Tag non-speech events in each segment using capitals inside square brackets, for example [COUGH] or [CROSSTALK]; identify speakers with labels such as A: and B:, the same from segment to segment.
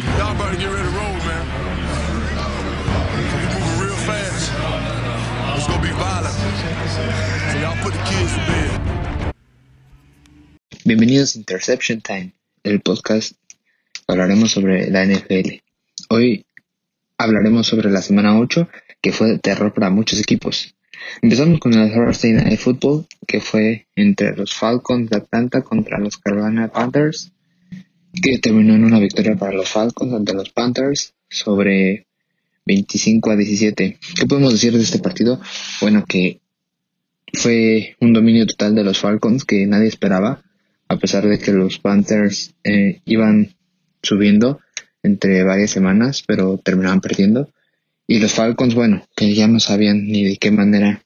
A: Y'all about get ready to roll, man. It's gonna be violent. So y'all put the kids to bed.
B: Bienvenidos a Interception Time, el podcast hablaremos sobre la NFL. Hoy hablaremos sobre la semana 8, que fue de terror para muchos equipos. Empezamos con el Thursday Night Football, que fue entre los Falcons de Atlanta contra los Carolina Panthers, que terminó en una victoria para los Falcons ante los Panthers sobre 25 a 17. ¿Qué podemos decir de este partido? Bueno, que fue un dominio total de los Falcons que nadie esperaba, a pesar de que los Panthers eh, iban subiendo entre varias semanas, pero terminaban perdiendo. Y los Falcons, bueno, que ya no sabían ni de qué manera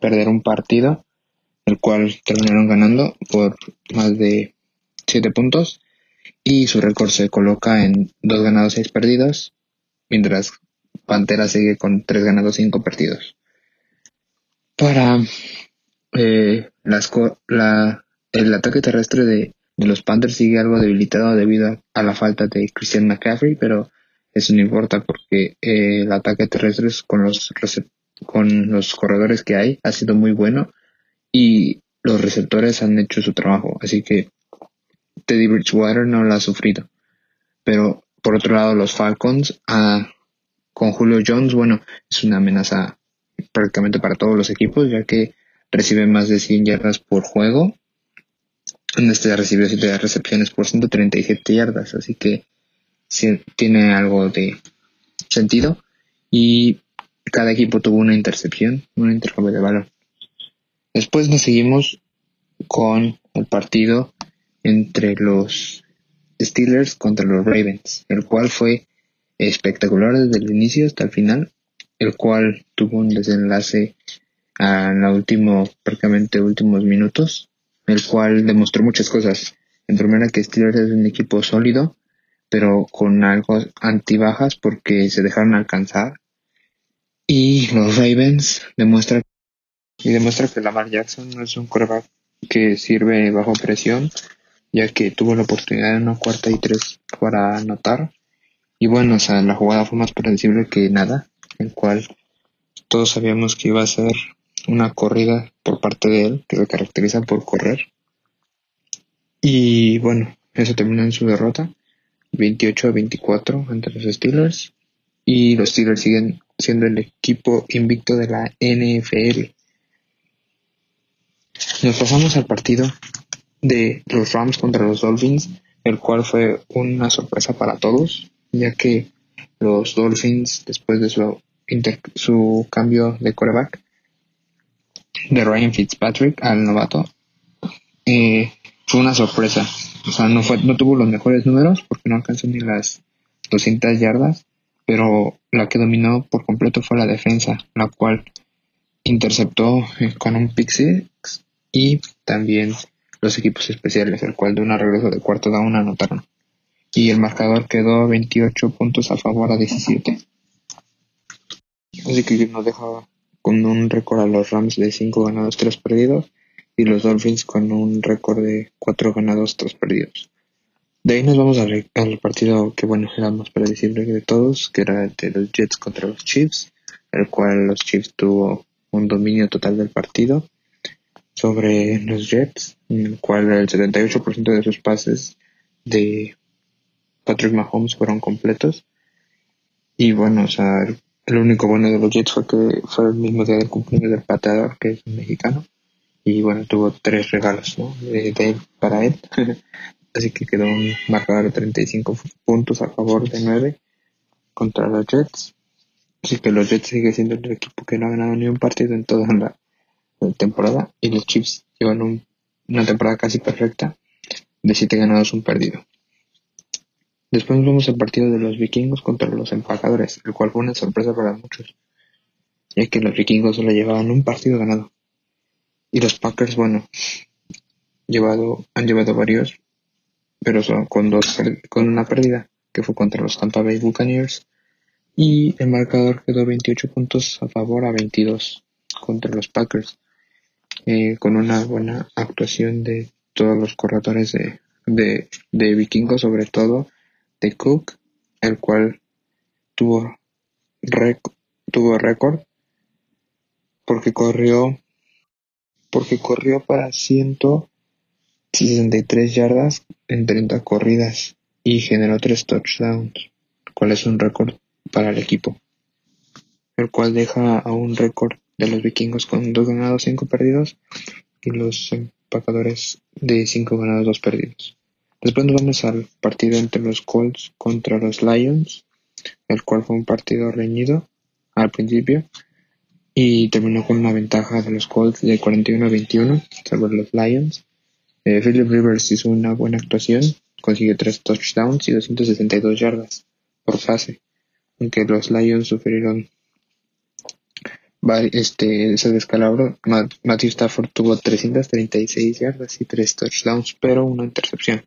B: perder un partido, el cual terminaron ganando por más de 7 puntos. Y su récord se coloca en 2 ganados, 6 perdidos, mientras Pantera sigue con 3 ganados, 5 perdidos. Para eh, las, la, el ataque terrestre de, los Panthers sigue algo debilitado debido a, a la falta de Christian McCaffrey, pero eso no importa porque eh, el ataque terrestre con los con los corredores que hay ha sido muy bueno y los receptores han hecho su trabajo, así que Teddy Bridgewater no lo ha sufrido. Pero por otro lado los Falcons ah, con Julio Jones, bueno, es una amenaza prácticamente para todos los equipos ya que recibe más de 100 yardas por juego. En este recibió 7 recepciones por 137 yardas, así que tiene algo de sentido. Y cada equipo tuvo una intercepción, un intercambio de balón. Después nos seguimos con el partido entre los Steelers contra los Ravens, el cual fue espectacular desde el inicio hasta el final, el cual tuvo un desenlace a la último, prácticamente últimos minutos, el cual demostró muchas cosas. En primera que Steelers es un equipo sólido, pero con algo antibajas porque se dejaron alcanzar. Y los Ravens demuestra y demuestra que Lamar Jackson no es un quarterback que sirve bajo presión, ya que tuvo la oportunidad en una cuarta y tres para anotar. Y bueno, o sea, la jugada fue más predecible que nada, el cual todos sabíamos que iba a ser una corrida por parte de él, que se caracteriza por correr. Y bueno, eso terminó en su derrota. 28 a 24 ante los Steelers y los Steelers siguen siendo el equipo invicto de la NFL. Nos pasamos al partido de los Rams contra los Dolphins, el cual fue una sorpresa para todos, ya que los Dolphins, después de su, su cambio de quarterback de Ryan Fitzpatrick al novato, eh, fue una sorpresa. O sea, no, fue, no tuvo los mejores números porque no alcanzó ni las 200 yardas, pero la que dominó por completo fue la defensa, la cual interceptó eh, con un pick y también los equipos especiales, el cual de un regreso de cuarto down anotaron. Y el marcador quedó 28 puntos a favor a 17. Así que nos deja con un récord a los Rams de 5 ganados, 3 perdidos y los Dolphins con un récord de 4 ganados, 3 perdidos. De ahí nos vamos al, partido que bueno era más predecible de todos, que era el de los Jets contra los Chiefs, el cual los Chiefs tuvo un dominio total del partido sobre los Jets, en el cual el 78% de sus pases de Patrick Mahomes fueron completos. Y bueno, o sea, el único bueno de los Jets fue que fue el mismo día del cumpleaños del pateador, que es un mexicano y bueno, tuvo tres regalos de, él para él. [LAUGHS] Así que quedó un marcador de 35 puntos a favor de 9 contra los Jets. Así que los Jets sigue siendo el equipo que no ha ganado ni un partido en toda la, temporada. Y los Chiefs llevan una temporada casi perfecta de 7 ganados, un perdido. Después vemos el partido de los vikingos contra los empacadores, el cual fue una sorpresa para muchos, ya que los vikingos solo llevaban un partido ganado. Y los Packers, bueno, llevado, han llevado varios, pero son con dos con una pérdida, que fue contra los Tampa Bay Buccaneers. Y el marcador quedó 28 puntos a favor a 22 contra los Packers. Eh, con una buena actuación de todos los corredores de, de, de vikingos, sobre todo de Cook, el cual tuvo tuvo récord porque corrió porque corrió para 163 yardas en 30 corridas y generó 3 touchdowns, cual es un récord para el equipo, el cual deja a un récord de los vikingos con 2 ganados, 5 perdidos y los empacadores de 5 ganados, 2 perdidos. Después nos vamos al partido entre los Colts contra los Lions, el cual fue un partido reñido al principio y terminó con una ventaja de los Colts de 41 a 21 sobre los Lions. Eh, Philip Rivers hizo una buena actuación, consiguió 3 touchdowns y 262 yardas por fase, aunque los Lions sufrieron este, ese descalabro. Matthew Stafford tuvo 336 yardas y 3 touchdowns, pero una intercepción.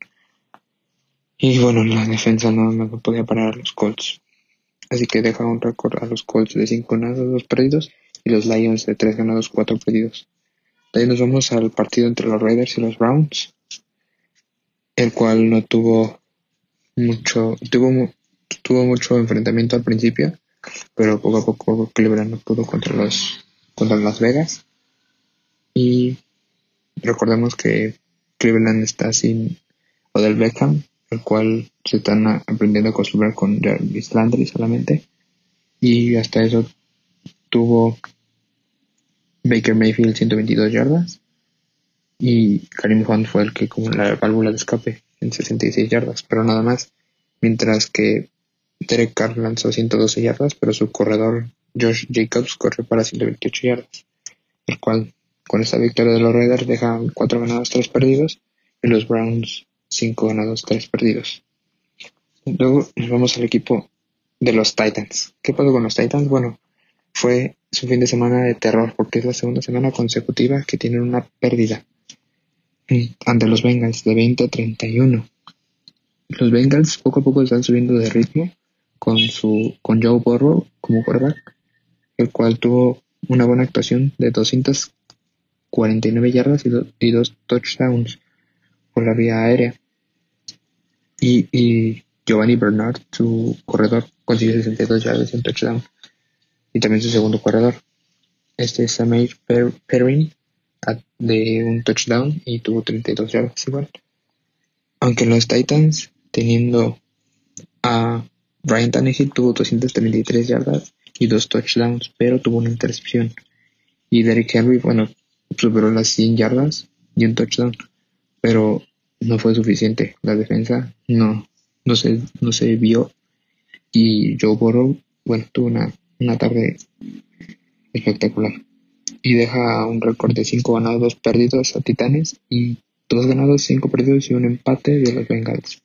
B: Y bueno, la defensa no, no podía parar a los Colts. Así que deja un récord a los Colts de 5 ganados, 2 perdidos y los Lions de 3 ganados, 4 perdidos. De ahí nos vamos al partido entre los Raiders y los Browns, el cual no tuvo mucho, tuvo, tuvo mucho enfrentamiento al principio, pero poco a poco Cleveland no pudo contra los contra Las Vegas. Y recordemos que Cleveland está sin Odell Beckham, el cual se están aprendiendo a acostumbrar con Jarvis Landry solamente. Y hasta eso tuvo Baker Mayfield 122 yardas y Karim Hunt fue el que como la válvula de escape en 66 yardas, pero nada más. Mientras que Derek Carr lanzó 112 yardas, pero su corredor Josh Jacobs corrió para 128 yardas, el cual con esta victoria de los Raiders deja 4 ganados, 3 perdidos y los Browns 5 ganados, 3 perdidos. Luego nos vamos al equipo de los Titans. ¿Qué pasó con los Titans? Bueno, fue su fin de semana de terror porque es la segunda semana consecutiva que tienen una pérdida ante los Bengals de 20 a 31. Los Bengals poco a poco están subiendo de ritmo con su con Joe Burrow como quarterback, el cual tuvo una buena actuación de 249 yardas y, dos touchdowns por la vía aérea. Y, y Giovanni Bernard, su corredor, consiguió 62 yardas y un touchdown. Y también su segundo corredor. Este es Samir Perrin de un touchdown y tuvo 32 yardas igual. Aunque los Titans, teniendo a Brian Tannehill, tuvo 233 yardas y dos touchdowns, pero tuvo una intercepción. Y Derrick Henry, bueno, superó las 100 yardas y un touchdown, pero no fue suficiente. La defensa no, no se, no se vio. Y Joe Burrow, bueno, tuvo una, una tarde espectacular y deja un récord de 5 ganados, 2 perdidos a Titanes y 2 ganados, 5 perdidos y un empate de los Bengals.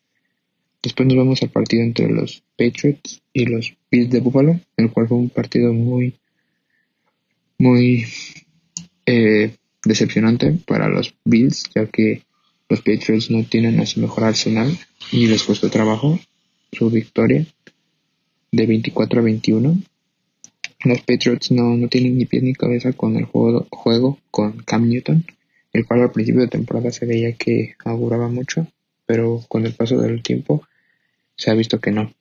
B: Después nos vamos al partido entre los Patriots y los Bills de Buffalo, el cual fue un partido muy, muy eh, decepcionante para los Bills, ya que los Patriots no tienen a su mejor arsenal y les costó trabajo su victoria de 24 a 21 los Patriots no, no tienen ni pies ni cabeza con el juego, juego con Cam Newton, el cual al principio de temporada se veía que auguraba mucho, pero con el paso del tiempo se ha visto que no.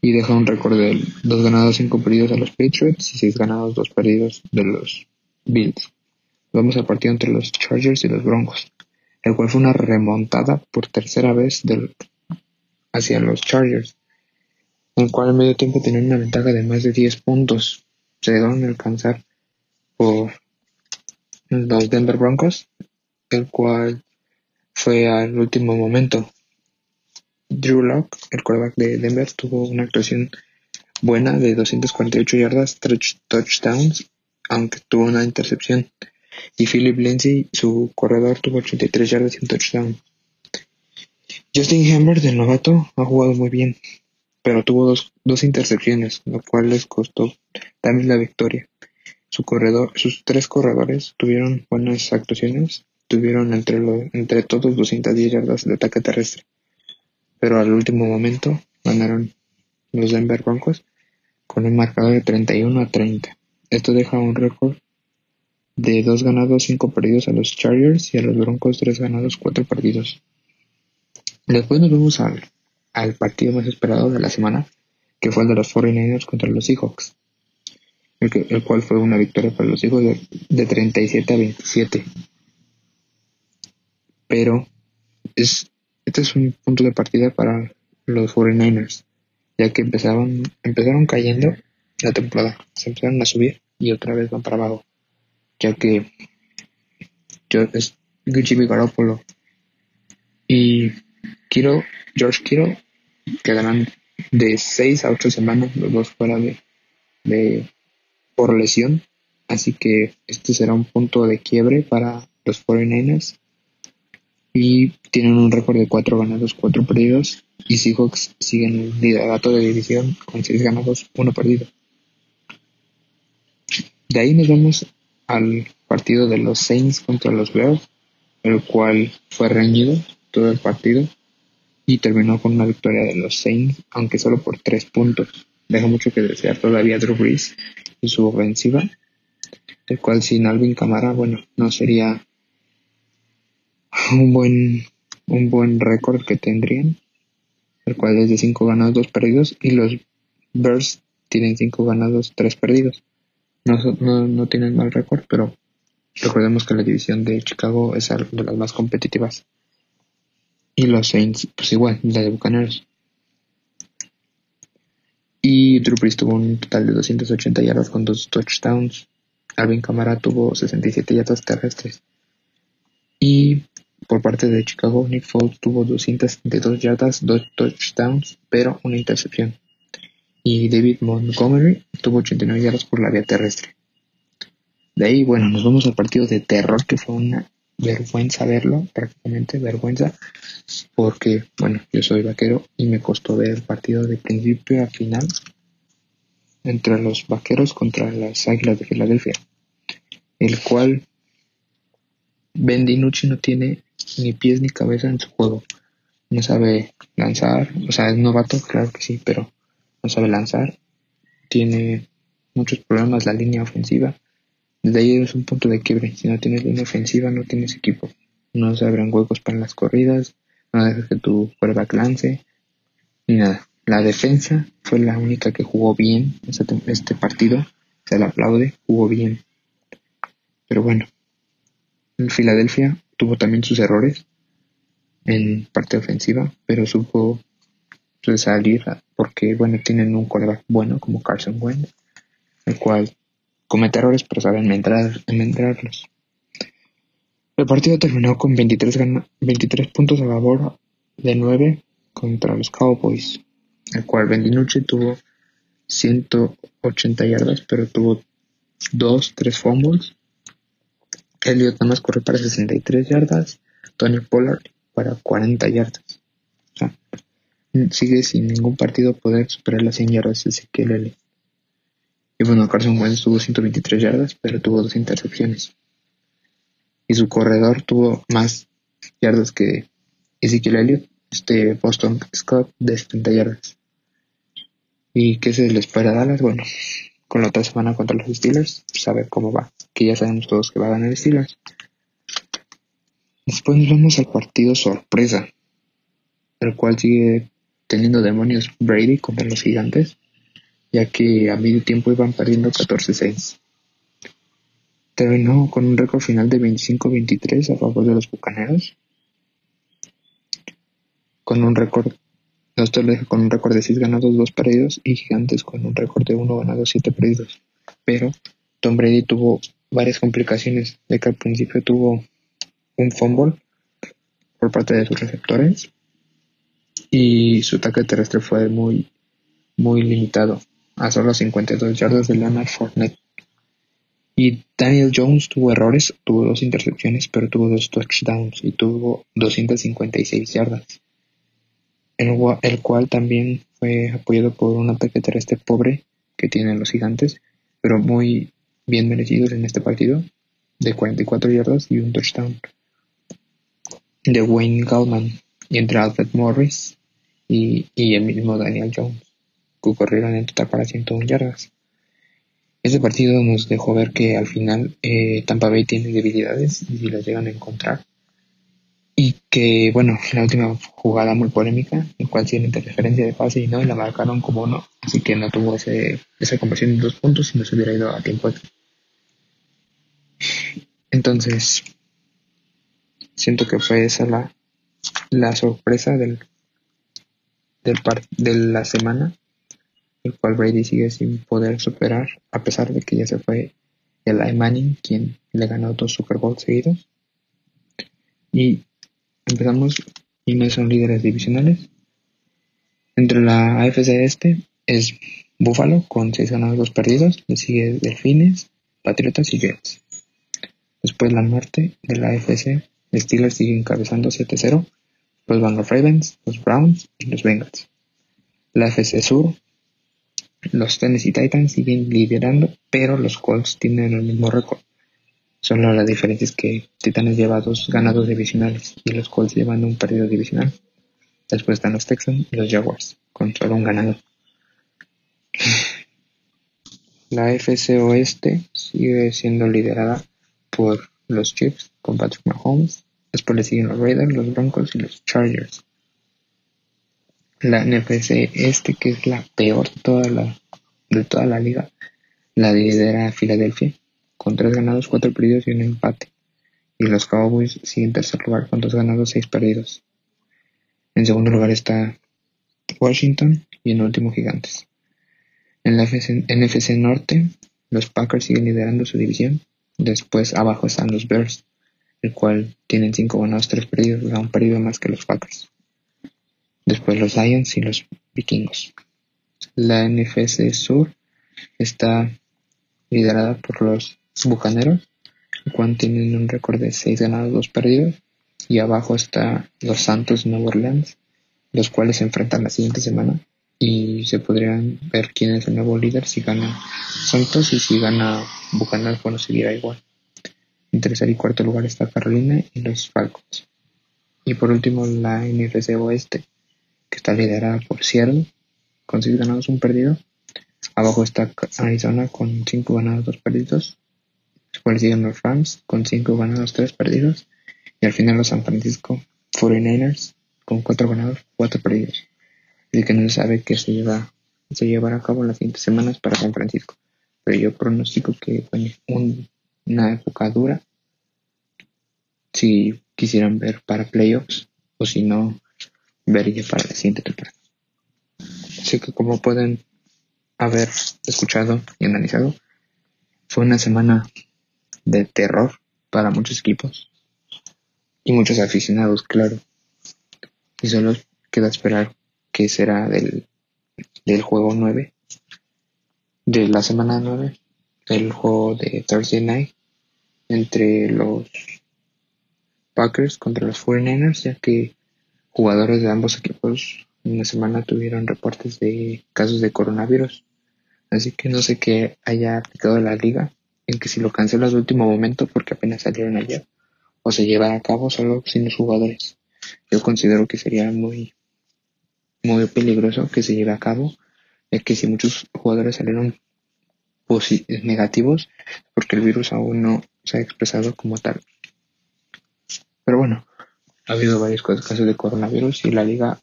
B: Y deja un récord de 2 ganados, 5 perdidos a los Patriots y 6 ganados, 2 perdidos de los Bills. Vamos al partido entre los Chargers y los Broncos, el cual fue una remontada por tercera vez del, hacia los Chargers el cual al medio tiempo tenían una ventaja de más de 10 puntos. Se dieron a alcanzar por los Denver Broncos, el cual fue al último momento. Drew Locke, el quarterback de Denver, tuvo una actuación buena de 248 yardas, 3 touchdowns, aunque tuvo una intercepción. Y Philip Lindsay, su corredor, tuvo 83 yardas y un touchdown. Justin Herbert, del novato, ha jugado muy bien pero tuvo dos, dos intercepciones, lo cual les costó también la victoria. Su corredor, sus tres corredores tuvieron buenas actuaciones, tuvieron entre, entre todos 210 yardas de ataque terrestre, pero al último momento ganaron los Denver Broncos con un marcador de 31 a 30. Esto deja un récord de dos ganados, cinco perdidos a los Chargers y a los Broncos tres ganados, cuatro perdidos. Después nos vemos al al partido más esperado de la semana, que fue el de los 49ers contra los Seahawks, el, el cual fue una victoria para los Seahawks de, de 37 a 27. Pero es, este es un punto de partida para los 49ers, ya que empezaron, empezaron cayendo la temporada, se empezaron a subir y otra vez van para abajo, ya que yo, es Jimmy y Kiro, George Kiro quedarán de 6 a 8 semanas los dos fuera de, de por lesión, así que este será un punto de quiebre para los 49ers y tienen un récord de 4 ganados, 4 perdidos y Seahawks siguen el liderato de división con 6 ganados, 1 perdido. De ahí nos vamos al partido de los Saints contra los Bears, el cual fue reñido todo el partido y terminó con una victoria de los Saints, aunque solo por 3 puntos. Deja mucho que desear todavía Drew Brees y su ofensiva, el cual sin Alvin Camara, bueno, no sería un buen un buen récord que tendrían, el cual es de 5 ganados, 2 perdidos y los Bears tienen 5 ganados, 3 perdidos. No, no, no tienen mal récord, pero recordemos que la división de Chicago es de las más competitivas. Y los Saints, pues igual, la de Bucaneros. Y Drew tuvo un total de 280 yardas con dos touchdowns. Alvin Kamara tuvo 67 yardas terrestres. Y por parte de Chicago, Nick Foles tuvo 272 yardas, dos touchdowns, pero una intercepción y David Montgomery tuvo 89 yardas por la vía terrestre. De ahí, bueno, nos vamos al partido de terror, que fue una vergüenza verlo, prácticamente vergüenza, porque, bueno, yo soy vaquero y me costó ver el partido de principio a final entre los vaqueros contra las águilas de Filadelfia, el cual Ben DiNucci no tiene ni pies ni cabeza en su juego. No sabe lanzar, o sea, es novato, claro que sí, pero no sabe lanzar, tiene muchos problemas la línea ofensiva. Desde ahí es un punto de quiebre. Si no tienes línea ofensiva, no tienes equipo. No se abren huecos para las corridas, no dejas que tu quarterback lance, ni nada. La defensa fue la única que jugó bien este partido. Se le aplaude, jugó bien. Pero bueno, en Filadelfia tuvo también sus errores en parte ofensiva, pero supo salir porque bueno tienen un coreback bueno como Carson Wentz el cual comete errores pero saben enmendarlos el partido terminó con 23, 23 puntos a favor de 9 contra los Cowboys el cual Bendinucci tuvo 180 yardas pero tuvo 2, 3 fumbles Elliot nada más corrió para 63 yardas Tony Pollard para 40 yardas sigue sin ningún partido poder superar las 100 yardas de Ezequiel Elliott. Y bueno, Carson Wentz tuvo 123 yardas, pero tuvo dos intercepciones. Y su corredor tuvo más yardas que Ezequiel Elliott, este Boston Scott, de 70 yardas. ¿Y qué se le espera a Dallas? Bueno, con la otra semana contra los Steelers, saber cómo va. Que ya sabemos todos que va a ganar Steelers. Después nos vamos al partido sorpresa, el cual sigue teniendo demonios Brady contra los gigantes, ya que a medio tiempo iban perdiendo 14-6. Terminó con un récord final de 25-23 a favor de los Bucaneros, con un récord con un récord de 6 ganados, 2 perdidos y Gigantes con un récord de 1 ganado, 7 perdidos. Pero Tom Brady tuvo varias complicaciones, de que al principio tuvo un fumble por parte de sus receptores y su ataque terrestre fue muy, muy limitado, a solo 52 yardas de Leonard Fournette. Y Daniel Jones tuvo errores, tuvo dos intercepciones, pero tuvo dos touchdowns y tuvo 256 yardas, el, el cual también fue apoyado por un ataque terrestre pobre que tienen los gigantes, pero muy bien merecidos en este partido, de 44 yardas y un touchdown de Wayne Gallman y entre Alfred Morris y, el mismo Daniel Jones, que corrieron en total para 101 yardas. Este partido nos dejó ver que al final eh, Tampa Bay tiene debilidades y si las llegan a encontrar. Y que, bueno, la última jugada muy polémica, en cual sí interferencia de pase y no, y la marcaron como no, así que no tuvo ese, esa conversión en dos puntos y no se hubiera ido a tiempo. Entonces, siento que fue esa la, la sorpresa del, del de la semana, el cual Brady sigue sin poder superar, a pesar de que ya se fue el Manning, quien le ganó dos Super Bowls seguidos. Y empezamos, y no son líderes divisionales. Entre la AFC este es Buffalo con 6 ganados, 2 perdidos. Le sigue Delfines, Patriotas y Jets. Después la norte de la AFC, Steelers sigue encabezando 7-0. Los los Ravens, los Browns y los Bengals. La AFC Sur, los Tennessee Titans siguen liderando, pero los Colts tienen el mismo récord. Solo la diferencia es que Titanes lleva dos ganados divisionales y los Colts llevan un perdido divisional. Después están los Texans y los Jaguars, con solo un ganado. [LAUGHS] La FC Oeste sigue siendo liderada por los Chiefs con Patrick Mahomes. Después le siguen los Raiders, los Broncos y los Chargers. La NFC Este, que es la peor de toda la, de toda la liga, la lidera Filadelfia con tres ganados, cuatro perdidos y un empate. Y los Cowboys siguen en tercer lugar con dos ganados, seis perdidos. En segundo lugar está Washington y en último Gigantes. En la NFC Norte, los Packers siguen liderando su división Después abajo están los Bears, el cual tienen 5 ganados, 3 perdidos, un perdido más que los Packers. Después los Lions y los Vikingos. La NFC Sur está liderada por los Bucaneros, el cual tienen un récord de 6 ganados, 2 perdidos. Y abajo está los Santos Nueva Orleans, los cuales se enfrentan la siguiente semana y se podrían ver quién es el nuevo líder si gana Santos y si gana Bucanas, bueno, seguirá igual. En tercer y cuarto lugar está Carolina y los Falcons. Y por último la NFC Oeste, que está liderada por Seattle, con 6 ganados, un perdido. Abajo está Arizona con 5 ganados, 2 perdidos. Después siguen los Rams con 5 ganados, 3 perdidos. Y al final los San Francisco 49ers con 4 ganados, 4 perdidos y que no se sabe qué se, lleva, se llevará a cabo las siguientes semanas para San Francisco. Pero yo pronostico que una época dura si quisieran ver para playoffs o si no, vería para la siguiente temporada. Así que como pueden haber escuchado y analizado, fue una semana de terror para muchos equipos y muchos aficionados, claro. Y solo queda esperar que será del, del juego 9, de la semana 9, el juego de Thursday Night entre los Packers contra los 49ers, ya que jugadores de ambos equipos en la semana tuvieron reportes de casos de coronavirus. Así que no sé qué haya aplicado la liga en que si lo cancelas al último momento porque apenas salieron ayer o se lleva a cabo solo sin los jugadores. Yo considero que sería muy muy peligroso que se lleve a cabo, es que si muchos jugadores salieron negativos, porque el virus aún no se ha expresado como tal. Pero bueno, ha habido varios casos de coronavirus y la liga,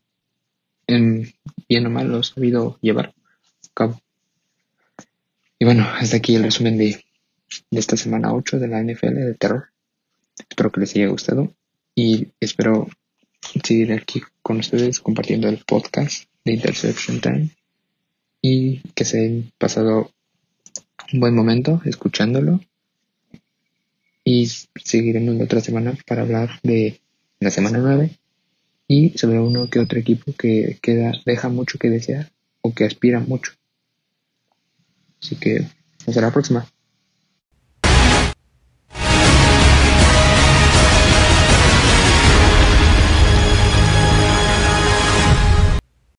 B: en bien o mal, los ha sabido llevar a cabo. Y bueno, hasta aquí el resumen de, de esta semana 8 de la NFL de terror. Espero que les haya gustado y espero seguir aquí con ustedes compartiendo el podcast de Interception Time y que se hayan pasado un buen momento escuchándolo y seguiremos la otra semana para hablar de la semana 9 y sobre uno que otro equipo que queda deja mucho que desear o que aspira mucho. Así que hasta la próxima.